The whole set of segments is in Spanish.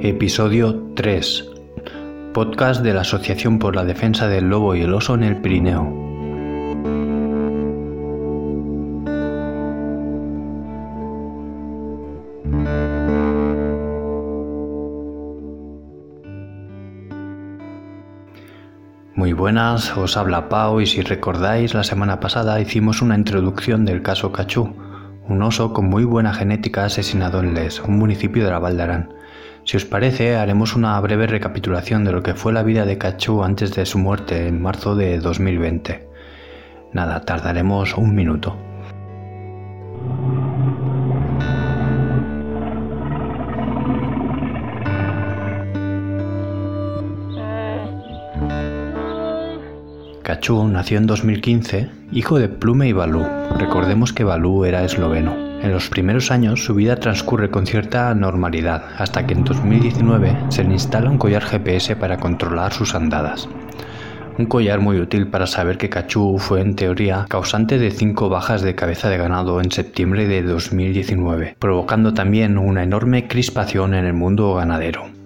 Episodio 3. Podcast de la Asociación por la Defensa del Lobo y el Oso en el Pirineo. Muy buenas, os habla Pau y si recordáis la semana pasada hicimos una introducción del caso Cachú, un oso con muy buena genética asesinado en Les, un municipio de la Valdarán. Si os parece, haremos una breve recapitulación de lo que fue la vida de Cachú antes de su muerte en marzo de 2020. Nada, tardaremos un minuto. Cachú nació en 2015, hijo de Plume y Balú. Recordemos que Balú era esloveno. En los primeros años su vida transcurre con cierta normalidad, hasta que en 2019 se le instala un collar GPS para controlar sus andadas. Un collar muy útil para saber que Cachú fue en teoría causante de cinco bajas de cabeza de ganado en septiembre de 2019, provocando también una enorme crispación en el mundo ganadero.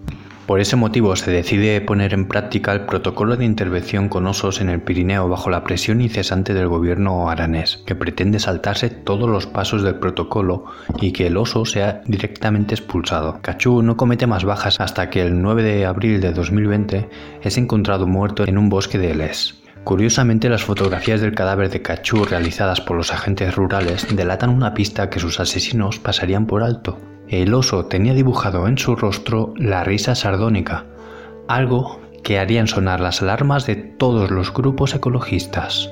Por ese motivo se decide poner en práctica el protocolo de intervención con osos en el Pirineo bajo la presión incesante del gobierno aranés, que pretende saltarse todos los pasos del protocolo y que el oso sea directamente expulsado. Cachú no comete más bajas hasta que el 9 de abril de 2020 es encontrado muerto en un bosque de Les. Curiosamente, las fotografías del cadáver de Cachú realizadas por los agentes rurales delatan una pista que sus asesinos pasarían por alto. El oso tenía dibujado en su rostro la risa sardónica, algo que harían sonar las alarmas de todos los grupos ecologistas.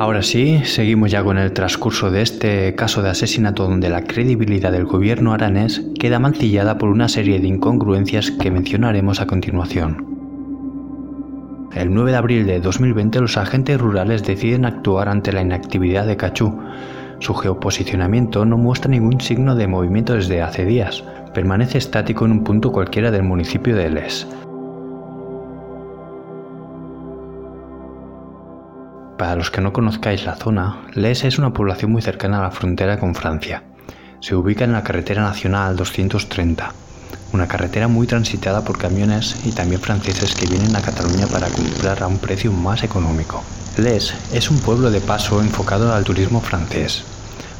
Ahora sí, seguimos ya con el transcurso de este caso de asesinato donde la credibilidad del gobierno aranés queda mancillada por una serie de incongruencias que mencionaremos a continuación. El 9 de abril de 2020 los agentes rurales deciden actuar ante la inactividad de Cachú. Su geoposicionamiento no muestra ningún signo de movimiento desde hace días. Permanece estático en un punto cualquiera del municipio de Les. Para los que no conozcáis la zona, Les es una población muy cercana a la frontera con Francia. Se ubica en la carretera nacional 230, una carretera muy transitada por camiones y también franceses que vienen a Cataluña para comprar a un precio más económico. Les es un pueblo de paso enfocado al turismo francés.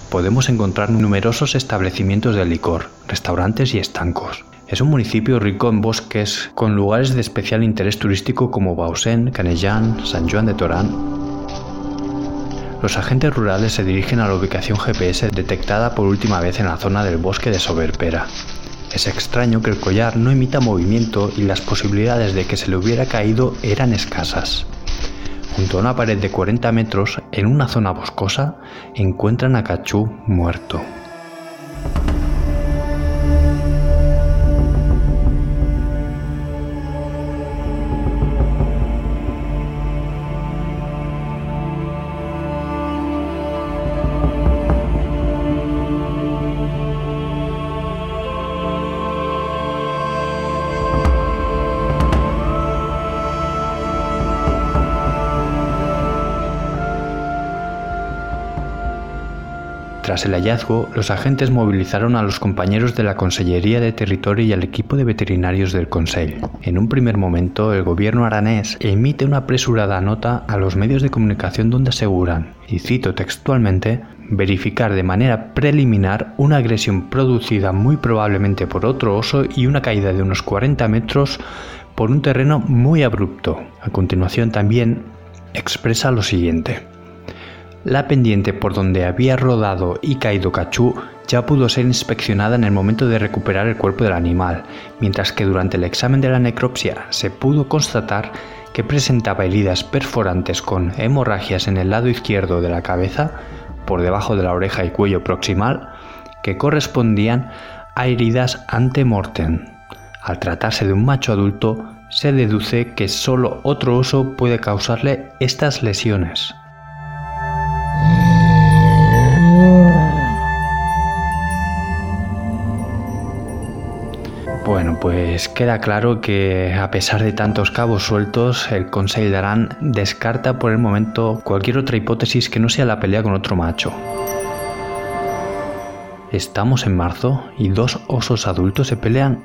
Podemos encontrar numerosos establecimientos de licor, restaurantes y estancos. Es un municipio rico en bosques con lugares de especial interés turístico como Bausen, Canellán, San Juan de Torán los agentes rurales se dirigen a la ubicación GPS detectada por última vez en la zona del bosque de Soberpera. Es extraño que el collar no emita movimiento y las posibilidades de que se le hubiera caído eran escasas. Junto a una pared de 40 metros, en una zona boscosa, encuentran a Cachú muerto. Tras el hallazgo, los agentes movilizaron a los compañeros de la Consellería de Territorio y al equipo de veterinarios del Consejo. En un primer momento, el gobierno aranés emite una apresurada nota a los medios de comunicación donde aseguran, y cito textualmente, verificar de manera preliminar una agresión producida muy probablemente por otro oso y una caída de unos 40 metros por un terreno muy abrupto. A continuación también expresa lo siguiente. La pendiente por donde había rodado y caído Cachú ya pudo ser inspeccionada en el momento de recuperar el cuerpo del animal, mientras que durante el examen de la necropsia se pudo constatar que presentaba heridas perforantes con hemorragias en el lado izquierdo de la cabeza, por debajo de la oreja y cuello proximal, que correspondían a heridas ante mortem. Al tratarse de un macho adulto, se deduce que solo otro oso puede causarle estas lesiones. Bueno, pues queda claro que a pesar de tantos cabos sueltos, el Consejo de Arán descarta por el momento cualquier otra hipótesis que no sea la pelea con otro macho. Estamos en marzo y dos osos adultos se pelean.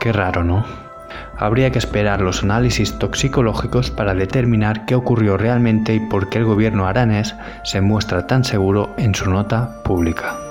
Qué raro, ¿no? Habría que esperar los análisis toxicológicos para determinar qué ocurrió realmente y por qué el gobierno aranés se muestra tan seguro en su nota pública.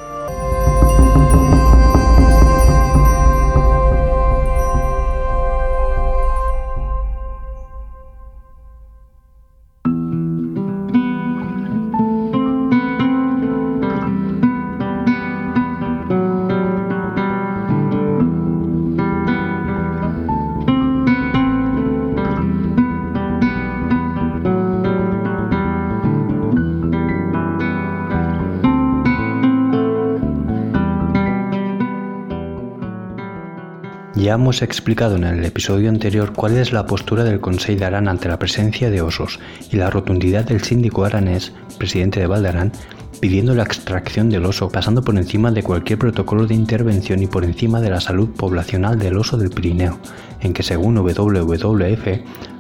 Ya hemos explicado en el episodio anterior cuál es la postura del Consejo de Arán ante la presencia de osos y la rotundidad del síndico aranés, presidente de Valdarán, pidiendo la extracción del oso, pasando por encima de cualquier protocolo de intervención y por encima de la salud poblacional del oso del Pirineo, en que según WWF,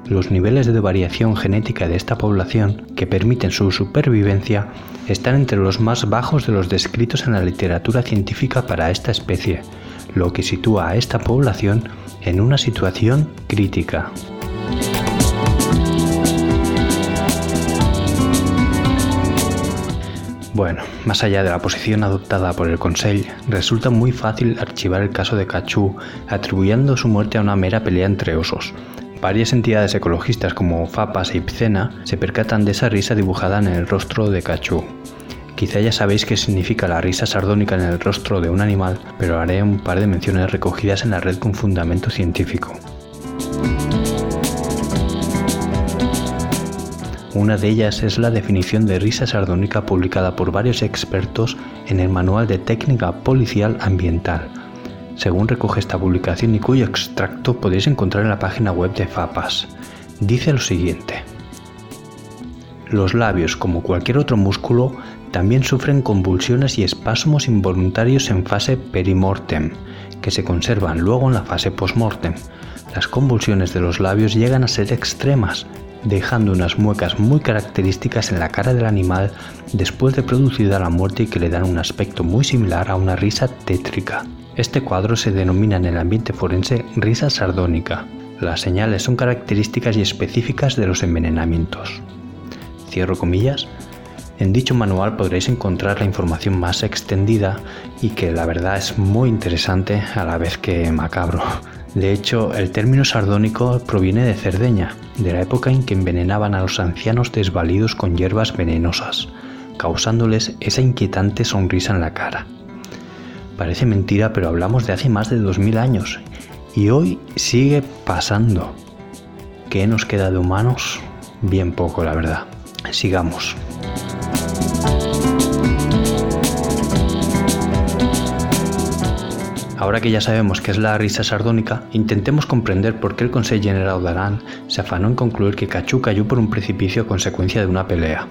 los niveles de variación genética de esta población que permiten su supervivencia están entre los más bajos de los descritos en la literatura científica para esta especie, lo que sitúa a esta población en una situación crítica. Bueno, más allá de la posición adoptada por el Consejo, resulta muy fácil archivar el caso de Cachú atribuyendo su muerte a una mera pelea entre osos. Varias entidades ecologistas como FAPAS e Ipcena se percatan de esa risa dibujada en el rostro de Cachú. Quizá ya sabéis qué significa la risa sardónica en el rostro de un animal, pero haré un par de menciones recogidas en la red con fundamento científico. Una de ellas es la definición de risa sardónica publicada por varios expertos en el Manual de Técnica Policial Ambiental, según recoge esta publicación y cuyo extracto podéis encontrar en la página web de FAPAS. Dice lo siguiente. Los labios, como cualquier otro músculo, también sufren convulsiones y espasmos involuntarios en fase perimortem, que se conservan luego en la fase postmortem. Las convulsiones de los labios llegan a ser extremas, dejando unas muecas muy características en la cara del animal después de producida la muerte y que le dan un aspecto muy similar a una risa tétrica. Este cuadro se denomina en el ambiente forense risa sardónica. Las señales son características y específicas de los envenenamientos. Cierro comillas en dicho manual podréis encontrar la información más extendida y que la verdad es muy interesante a la vez que macabro. De hecho, el término sardónico proviene de Cerdeña, de la época en que envenenaban a los ancianos desvalidos con hierbas venenosas, causándoles esa inquietante sonrisa en la cara. Parece mentira, pero hablamos de hace más de 2000 años y hoy sigue pasando. ¿Qué nos queda de humanos? Bien poco, la verdad. Sigamos. Ahora que ya sabemos qué es la risa sardónica, intentemos comprender por qué el Consejo General de Arán se afanó en concluir que Cachú cayó por un precipicio a consecuencia de una pelea.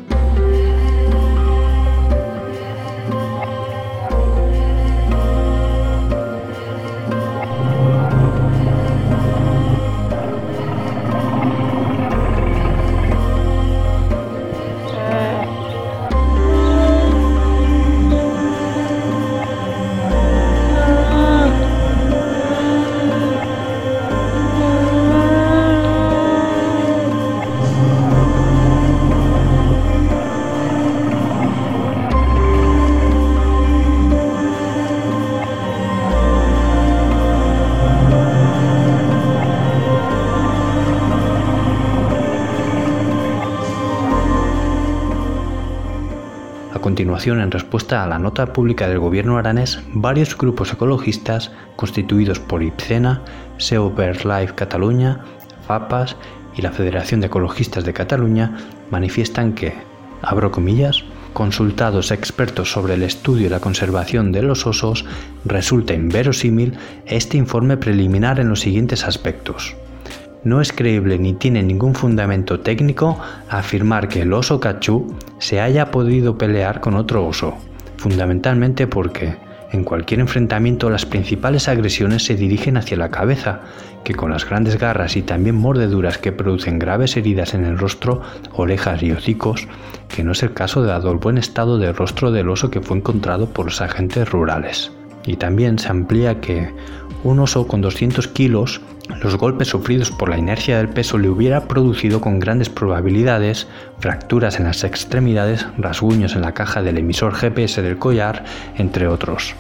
Continuación, en respuesta a la nota pública del gobierno aranés, varios grupos ecologistas constituidos por IPCENA, SEO Life Cataluña, FAPAS y la Federación de Ecologistas de Cataluña manifiestan que, comillas, consultados expertos sobre el estudio y la conservación de los osos, resulta inverosímil este informe preliminar en los siguientes aspectos. No es creíble ni tiene ningún fundamento técnico afirmar que el oso cachú se haya podido pelear con otro oso, fundamentalmente porque En cualquier enfrentamiento las principales agresiones se dirigen hacia la cabeza, que con las grandes garras y también mordeduras que producen graves heridas en el rostro, orejas y hocicos, que no es el caso dado el buen estado del rostro del oso que fue encontrado por los agentes rurales. Y también se amplía que un oso con 200 kilos, los golpes sufridos por la inercia del peso le hubiera producido con grandes probabilidades fracturas en las extremidades, rasguños en la caja del emisor GPS del collar, entre otros.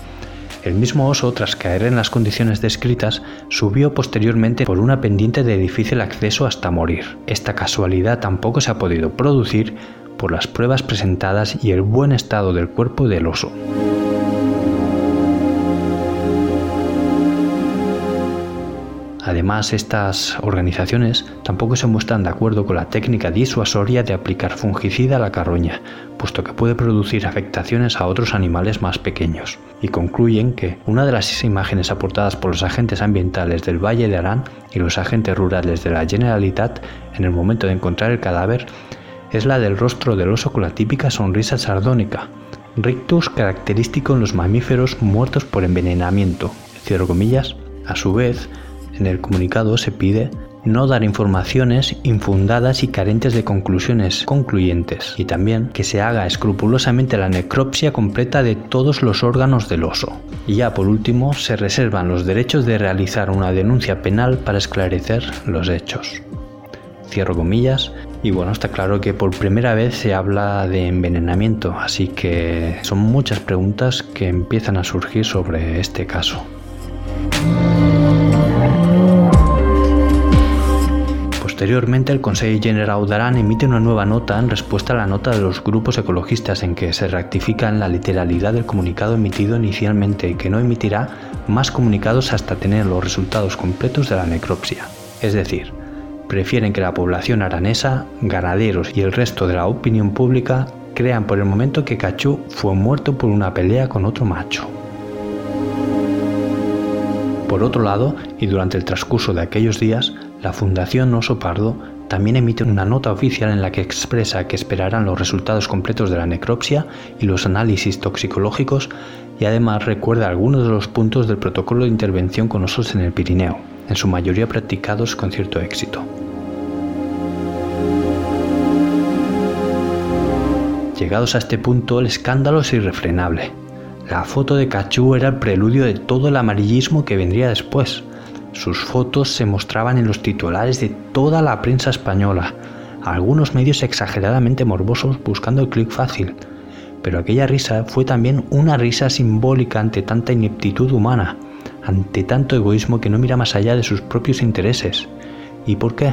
El mismo oso, tras caer en las condiciones descritas, subió posteriormente por una pendiente de difícil acceso hasta morir. Esta casualidad tampoco se ha podido producir por las pruebas presentadas y el buen estado del cuerpo del oso. Además, estas organizaciones tampoco se muestran de acuerdo con la técnica disuasoria de aplicar fungicida a la carroña, puesto que puede producir afectaciones a otros animales más pequeños, y concluyen que una de las imágenes aportadas por los agentes ambientales del Valle de Arán y los agentes rurales de la Generalitat en el momento de encontrar el cadáver es la del rostro del oso con la típica sonrisa sardónica, rictus característico en los mamíferos muertos por envenenamiento. Cierro. A su vez, en el comunicado se pide no dar informaciones infundadas y carentes de conclusiones concluyentes y también que se haga escrupulosamente la necropsia completa de todos los órganos del oso. Y ya por último, se reservan los derechos de realizar una denuncia penal para esclarecer los hechos. Cierro comillas. Y bueno, está claro que por primera vez se habla de envenenamiento, así que son muchas preguntas que empiezan a surgir sobre este caso. Posteriormente, el Consejo General d'Aran emite una nueva nota en respuesta a la nota de los grupos ecologistas en que se rectifica en la literalidad del comunicado emitido inicialmente y que no emitirá más comunicados hasta tener los resultados completos de la necropsia. Es decir, prefieren que la población aranesa, ganaderos y el resto de la opinión pública crean por el momento que Cachú fue muerto por una pelea con otro macho. Por otro lado, y durante el transcurso de aquellos días, la Fundación Oso Pardo también emite una nota oficial en la que expresa que esperarán los resultados completos de la necropsia y los análisis toxicológicos y además recuerda algunos de los puntos del protocolo de intervención con osos en el Pirineo, en su mayoría practicados con cierto éxito. Llegados a este punto, el escándalo es irrefrenable. La foto de Cachú era el preludio de todo el amarillismo que vendría después. Sus fotos se mostraban en los titulares de toda la prensa española, algunos medios exageradamente morbosos buscando el clic fácil. Pero aquella risa fue también una risa simbólica ante tanta ineptitud humana, ante tanto egoísmo que no mira más allá de sus propios intereses. ¿Y por qué?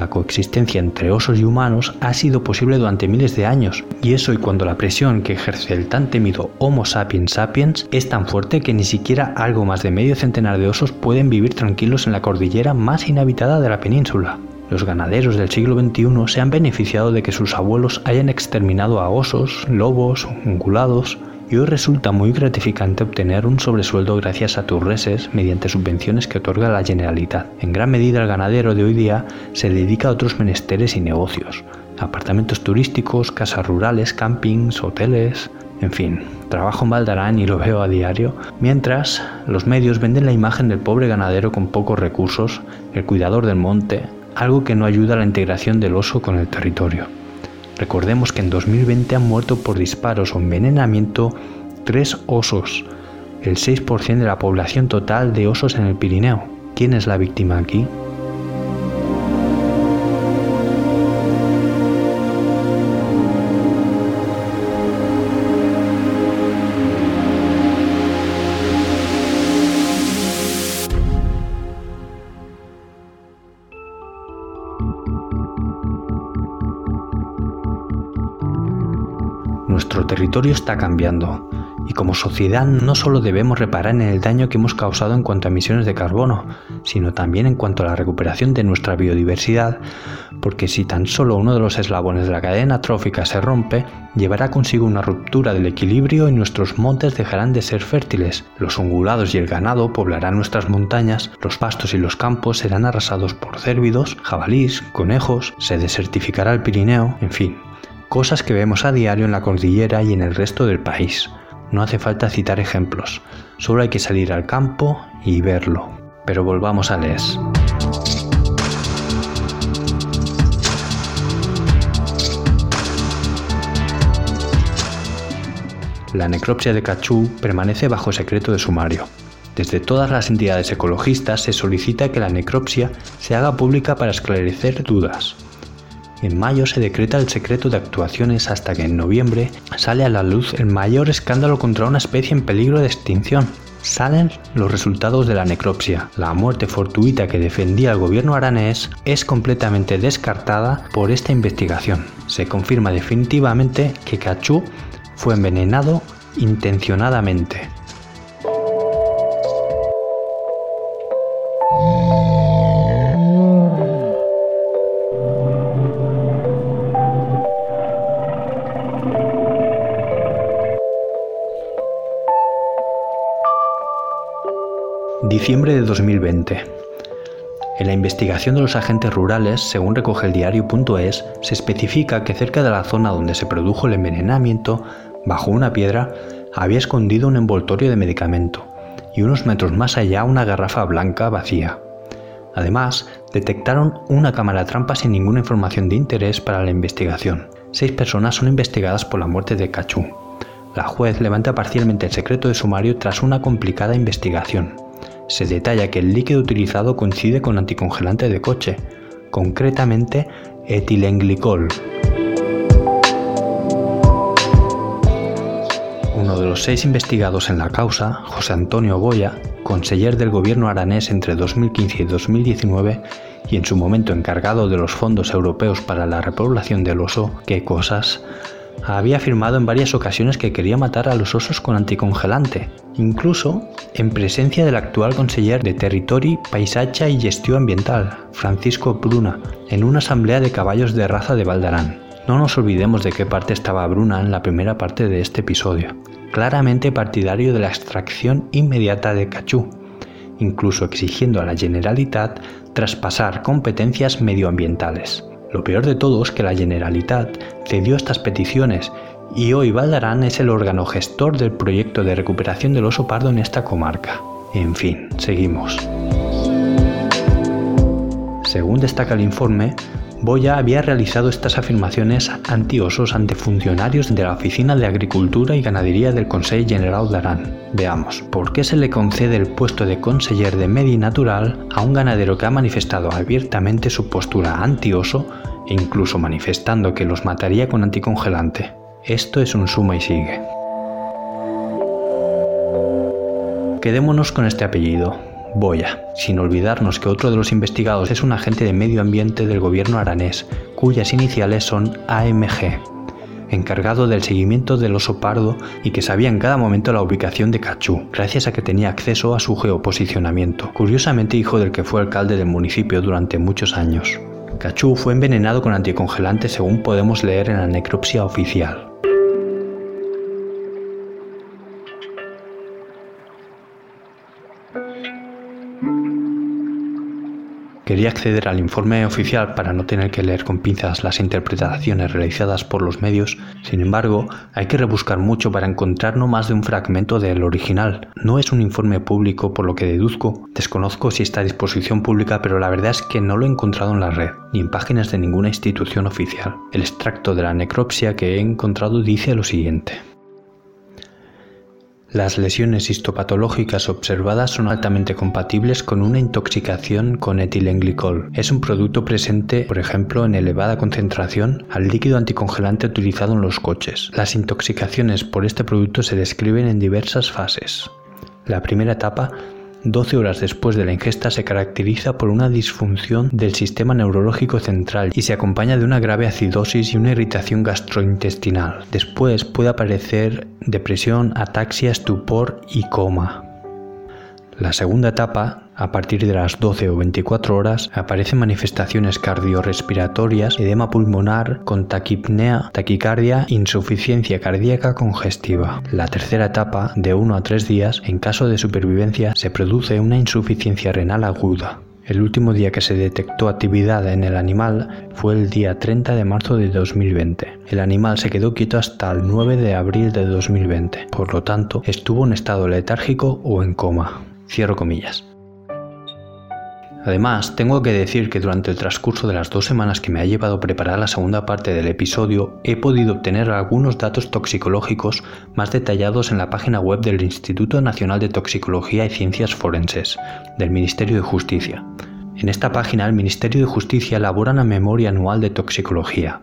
La coexistencia entre osos y humanos ha sido posible durante miles de años, y eso y cuando la presión que ejerce el tan temido Homo sapiens sapiens es tan fuerte que ni siquiera algo más de medio centenar de osos pueden vivir tranquilos en la cordillera más inhabitada de la península. Los ganaderos del siglo XXI se han beneficiado de que sus abuelos hayan exterminado a osos, lobos, ungulados, y hoy resulta muy gratificante obtener un sobresueldo gracias a tus reses mediante subvenciones que otorga la Generalitat. En gran medida el ganadero de hoy día se dedica a otros menesteres y negocios, apartamentos turísticos, casas rurales, campings, hoteles, en fin, trabajo en Valdarán y lo veo a diario, mientras los medios venden la imagen del pobre ganadero con pocos recursos, el cuidador del monte, algo que no ayuda a la integración del oso con el territorio. Recordemos que en 2020 han muerto por disparos o envenenamiento tres osos, el 6% de la población total de osos en el Pirineo. ¿Quién es la víctima aquí? Nuestro territorio está cambiando. Y como sociedad no solo debemos reparar en el daño que hemos causado en cuanto a emisiones de carbono, sino también en cuanto a la recuperación de nuestra biodiversidad, porque si tan solo uno de los eslabones de la cadena trófica se rompe, llevará consigo una ruptura del equilibrio y nuestros montes dejarán de ser fértiles, los ungulados y el ganado poblarán nuestras montañas, los pastos y los campos serán arrasados por cérvidos, jabalís, conejos, se desertificará el Pirineo, en fin, cosas que vemos a diario en la cordillera y en el resto del país. No hace falta citar ejemplos, solo hay que salir al campo y verlo. Pero volvamos a Les. La necropsia de Cachú permanece bajo secreto de sumario. Desde todas las entidades ecologistas se solicita que la necropsia se haga pública para esclarecer dudas. En mayo se decreta el secreto de actuaciones hasta que en noviembre sale a la luz el mayor escándalo contra una especie en peligro de extinción. Salen los resultados de la necropsia. La muerte fortuita que defendía el gobierno aranés es completamente descartada por esta investigación. Se confirma definitivamente que Cachú fue envenenado intencionadamente. Diciembre de 2020. En la investigación de los agentes rurales, según recoge el diario.es, se especifica que cerca de la zona donde se produjo el envenenamiento Bajo una piedra había escondido un envoltorio de medicamento y unos metros más allá una garrafa blanca vacía. Además, detectaron una cámara trampa sin ninguna información de interés para la investigación. Seis personas son investigadas por la muerte de Cachú. La juez levanta parcialmente el secreto de sumario tras una complicada investigación. Se detalla que el líquido utilizado coincide con anticongelante de coche, concretamente etilenglicol, Uno de los seis investigados en la causa, José Antonio Boya, conseller del gobierno aranés entre 2015 y 2019 y en su momento encargado de los fondos europeos para la repoblación del oso, qué cosas, había afirmado en varias ocasiones que quería matar a los osos con anticongelante, incluso en presencia del actual conseller de Territori, Paisacha y Gestión Ambiental, Francisco Bruna, en una asamblea de caballos de raza de Valdarán. No nos olvidemos de qué parte estaba Bruna en la primera parte de este episodio, claramente partidario de la extracción inmediata de cachú, incluso exigiendo a la Generalitat traspasar competencias medioambientales. Lo peor de todo es que la Generalitat cedió estas peticiones y hoy Valdarán es el órgano gestor del proyecto de recuperación del oso pardo en esta comarca. En fin, seguimos. Según destaca el informe, Boya había realizado estas afirmaciones antiosos ante funcionarios de la Oficina de Agricultura y Ganadería del Consejo General de Arán. Veamos, ¿por qué se le concede el puesto de conseller de Medi Natural a un ganadero que ha manifestado abiertamente su postura antioso e incluso manifestando que los mataría con anticongelante? Esto es un suma y sigue. Quedémonos con este apellido, Boya, sin olvidarnos que otro de los investigados es un agente de medio ambiente del gobierno aranés, cuyas iniciales son AMG, encargado del seguimiento del oso pardo y que sabía en cada momento la ubicación de Cachú, gracias a que tenía acceso a su geoposicionamiento, curiosamente hijo del que fue alcalde del municipio durante muchos años. Cachú fue envenenado con anticongelante según podemos leer en la necropsia oficial. Quería acceder al informe oficial para no tener que leer con pinzas las interpretaciones realizadas por los medios, sin embargo, hay que rebuscar mucho para encontrar no más de un fragmento del original. No es un informe público por lo que deduzco, desconozco si está a disposición pública, pero la verdad es que no lo he encontrado en la red, ni en páginas de ninguna institución oficial. El extracto de la necropsia que he encontrado dice lo siguiente. Las lesiones histopatológicas observadas son altamente compatibles con una intoxicación con etilenglicol. Es un producto presente, por ejemplo, en elevada concentración al líquido anticongelante utilizado en los coches. Las intoxicaciones por este producto se describen en diversas fases. La primera etapa 12 horas después de la ingesta se caracteriza por una disfunción del sistema neurológico central y se acompaña de una grave acidosis y una irritación gastrointestinal. Después puede aparecer depresión, ataxia, estupor y coma. La segunda etapa, a partir de las 12 o 24 horas, aparecen manifestaciones cardiorrespiratorias, edema pulmonar con taquipnea, taquicardia, insuficiencia cardíaca congestiva. La tercera etapa, de 1 a 3 días, en caso de supervivencia, se produce una insuficiencia renal aguda. El último día que se detectó actividad en el animal fue el día 30 de marzo de 2020. El animal se quedó quieto hasta el 9 de abril de 2020, por lo tanto estuvo en estado letárgico o en coma. Cierro comillas. Además, tengo que decir que durante el transcurso de las dos semanas que me ha llevado preparar la segunda parte del episodio, he podido obtener algunos datos toxicológicos más detallados en la página web del Instituto Nacional de Toxicología y Ciencias Forenses, del Ministerio de Justicia. En esta página, el Ministerio de Justicia elabora una memoria anual de toxicología,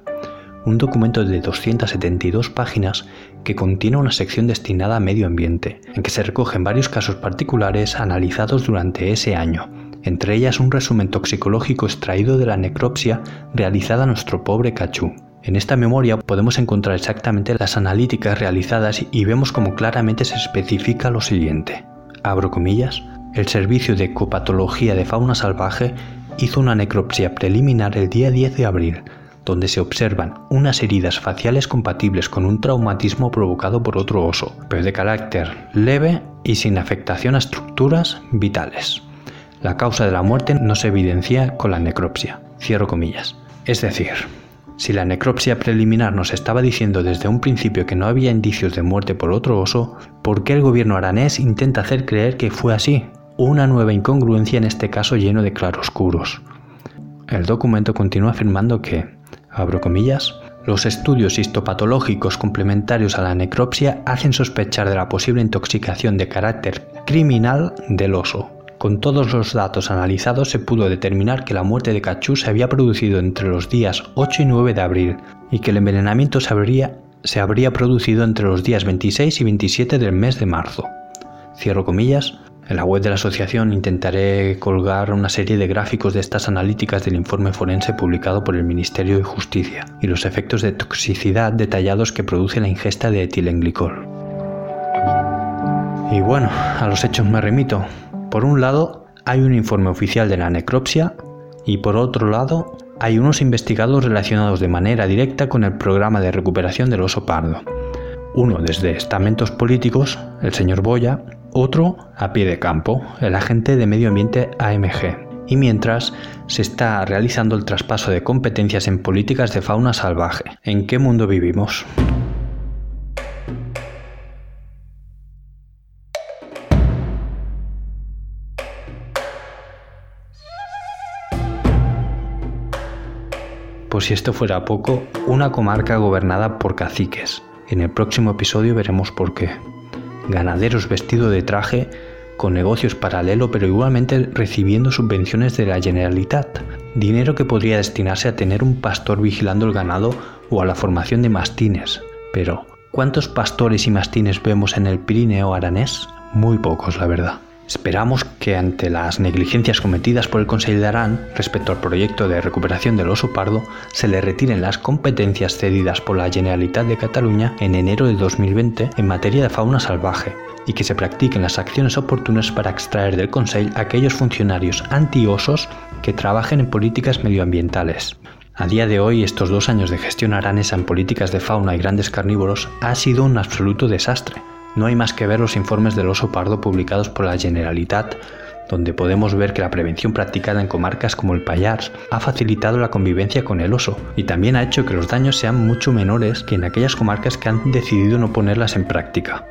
un documento de 272 páginas que contiene una sección destinada a medio ambiente, en que se recogen varios casos particulares analizados durante ese año entre ellas un resumen toxicológico extraído de la necropsia realizada a nuestro pobre Cachú. En esta memoria podemos encontrar exactamente las analíticas realizadas y vemos como claramente se especifica lo siguiente. Abro comillas. El Servicio de Ecopatología de Fauna Salvaje hizo una necropsia preliminar el día 10 de abril, donde se observan unas heridas faciales compatibles con un traumatismo provocado por otro oso, pero de carácter leve y sin afectación a estructuras vitales. La causa de la muerte no se evidencia con la necropsia. Cierro comillas. Es decir, si la necropsia preliminar nos estaba diciendo desde un principio que no había indicios de muerte por otro oso, ¿por qué el gobierno aranés intenta hacer creer que fue así? Una nueva incongruencia en este caso lleno de claroscuros. El documento continúa afirmando que, abro comillas, los estudios histopatológicos complementarios a la necropsia hacen sospechar de la posible intoxicación de carácter criminal del oso, con todos los datos analizados se pudo determinar que la muerte de Cachú se había producido entre los días 8 y 9 de abril y que el envenenamiento se habría, se habría producido entre los días 26 y 27 del mes de marzo. Cierro comillas. En la web de la asociación intentaré colgar una serie de gráficos de estas analíticas del informe forense publicado por el Ministerio de Justicia y los efectos de toxicidad detallados que produce la ingesta de etilenglicol. Y bueno, a los hechos me remito. Por un lado, hay un informe oficial de la necropsia y por otro lado, hay unos investigados relacionados de manera directa con el programa de recuperación del oso pardo. Uno desde estamentos políticos, el señor Boya, otro a pie de campo, el agente de medio ambiente AMG. Y mientras se está realizando el traspaso de competencias en políticas de fauna salvaje. ¿En qué mundo vivimos? Por si esto fuera poco, una comarca gobernada por caciques. En el próximo episodio veremos por qué. Ganaderos vestidos de traje, con negocios paralelo pero igualmente recibiendo subvenciones de la Generalitat, dinero que podría destinarse a tener un pastor vigilando el ganado o a la formación de mastines. Pero, ¿cuántos pastores y mastines vemos en el Pirineo aranés? Muy pocos, la verdad. Esperamos que ante las negligencias cometidas por el Consejo de Arán respecto al proyecto de recuperación del oso pardo, se le retiren las competencias cedidas por la Generalitat de Cataluña en enero de 2020 en materia de fauna salvaje y que se practiquen las acciones oportunas para extraer del Consejo aquellos funcionarios anti-osos que trabajen en políticas medioambientales. A día de hoy, estos dos años de gestión aranesa en políticas de fauna y grandes carnívoros ha sido un absoluto desastre no hay más que ver los informes del oso pardo publicados por la Generalitat, donde podemos ver que la prevención practicada en comarcas como el Pallars ha facilitado la convivencia con el oso y también ha hecho que los daños sean mucho menores que en aquellas comarcas que han decidido no ponerlas en práctica.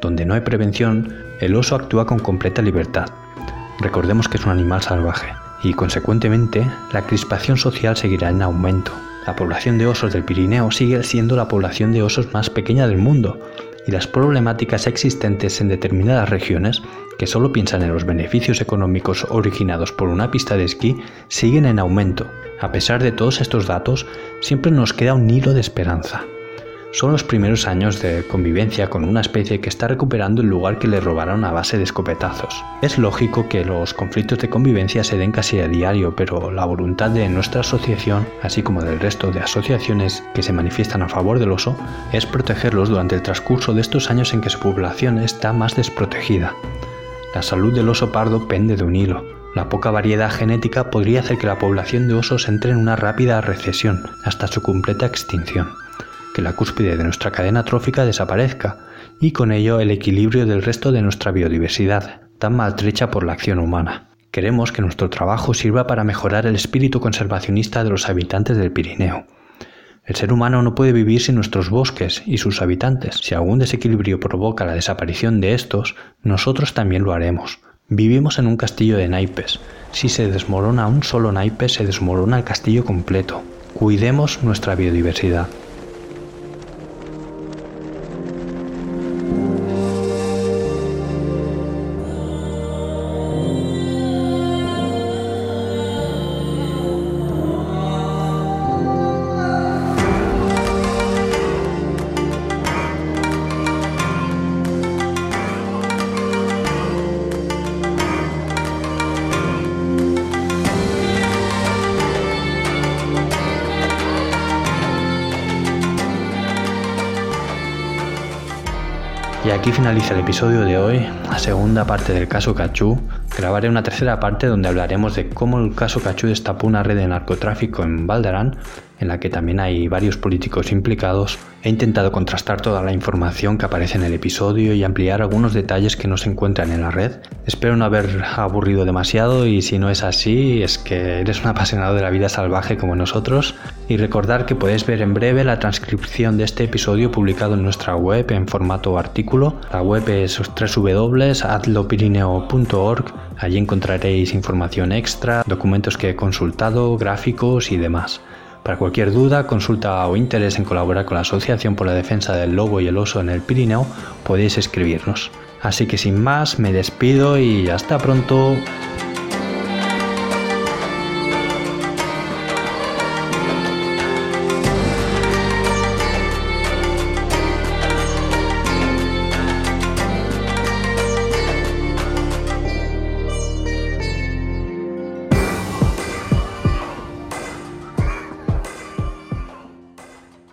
Donde no hay prevención, el oso actúa con completa libertad. Recordemos que es un animal salvaje y, consecuentemente, la crispación social seguirá en aumento. La población de osos del Pirineo sigue siendo la población de osos más pequeña del mundo, y las problemáticas existentes en determinadas regiones, que solo piensan en los beneficios económicos originados por una pista de esquí, siguen en aumento. A pesar de todos estos datos, siempre nos queda un hilo de esperanza. Son los primeros años de convivencia con una especie que está recuperando el lugar que le robaron a base de escopetazos. Es lógico que los conflictos de convivencia se den casi a diario, pero la voluntad de nuestra asociación, así como del resto de asociaciones que se manifiestan a favor del oso, es protegerlos durante el transcurso de estos años en que su población está más desprotegida. La salud del oso pardo pende de un hilo, la poca variedad genética podría hacer que la población de osos entre en una rápida recesión hasta su completa extinción que la cúspide de nuestra cadena trófica desaparezca y con ello el equilibrio del resto de nuestra biodiversidad, tan maltrecha por la acción humana. Queremos que nuestro trabajo sirva para mejorar el espíritu conservacionista de los habitantes del Pirineo. El ser humano no puede vivir sin nuestros bosques y sus habitantes. Si algún desequilibrio provoca la desaparición de estos, nosotros también lo haremos. Vivimos en un castillo de naipes. Si se desmorona un solo naipe, se desmorona el castillo completo. Cuidemos nuestra biodiversidad. Aquí finaliza el episodio de hoy, la segunda parte del caso Cachú. Grabaré una tercera parte donde hablaremos de cómo el caso Cachú destapó una red de narcotráfico en Valdarán, en la que también hay varios políticos implicados. He intentado contrastar toda la información que aparece en el episodio y ampliar algunos detalles que no se encuentran en la red. Espero no haber aburrido demasiado y si no es así es que eres un apasionado de la vida salvaje como nosotros y recordar que podéis ver en breve la transcripción de este episodio publicado en nuestra web en formato artículo. La web es www.adlopirineo.org. Allí encontraréis información extra, documentos que he consultado, gráficos y demás. Para cualquier duda, consulta o interés en colaborar con la Asociación por la Defensa del Lobo y el Oso en el Pirineo, podéis escribirnos. Así que sin más, me despido y hasta pronto.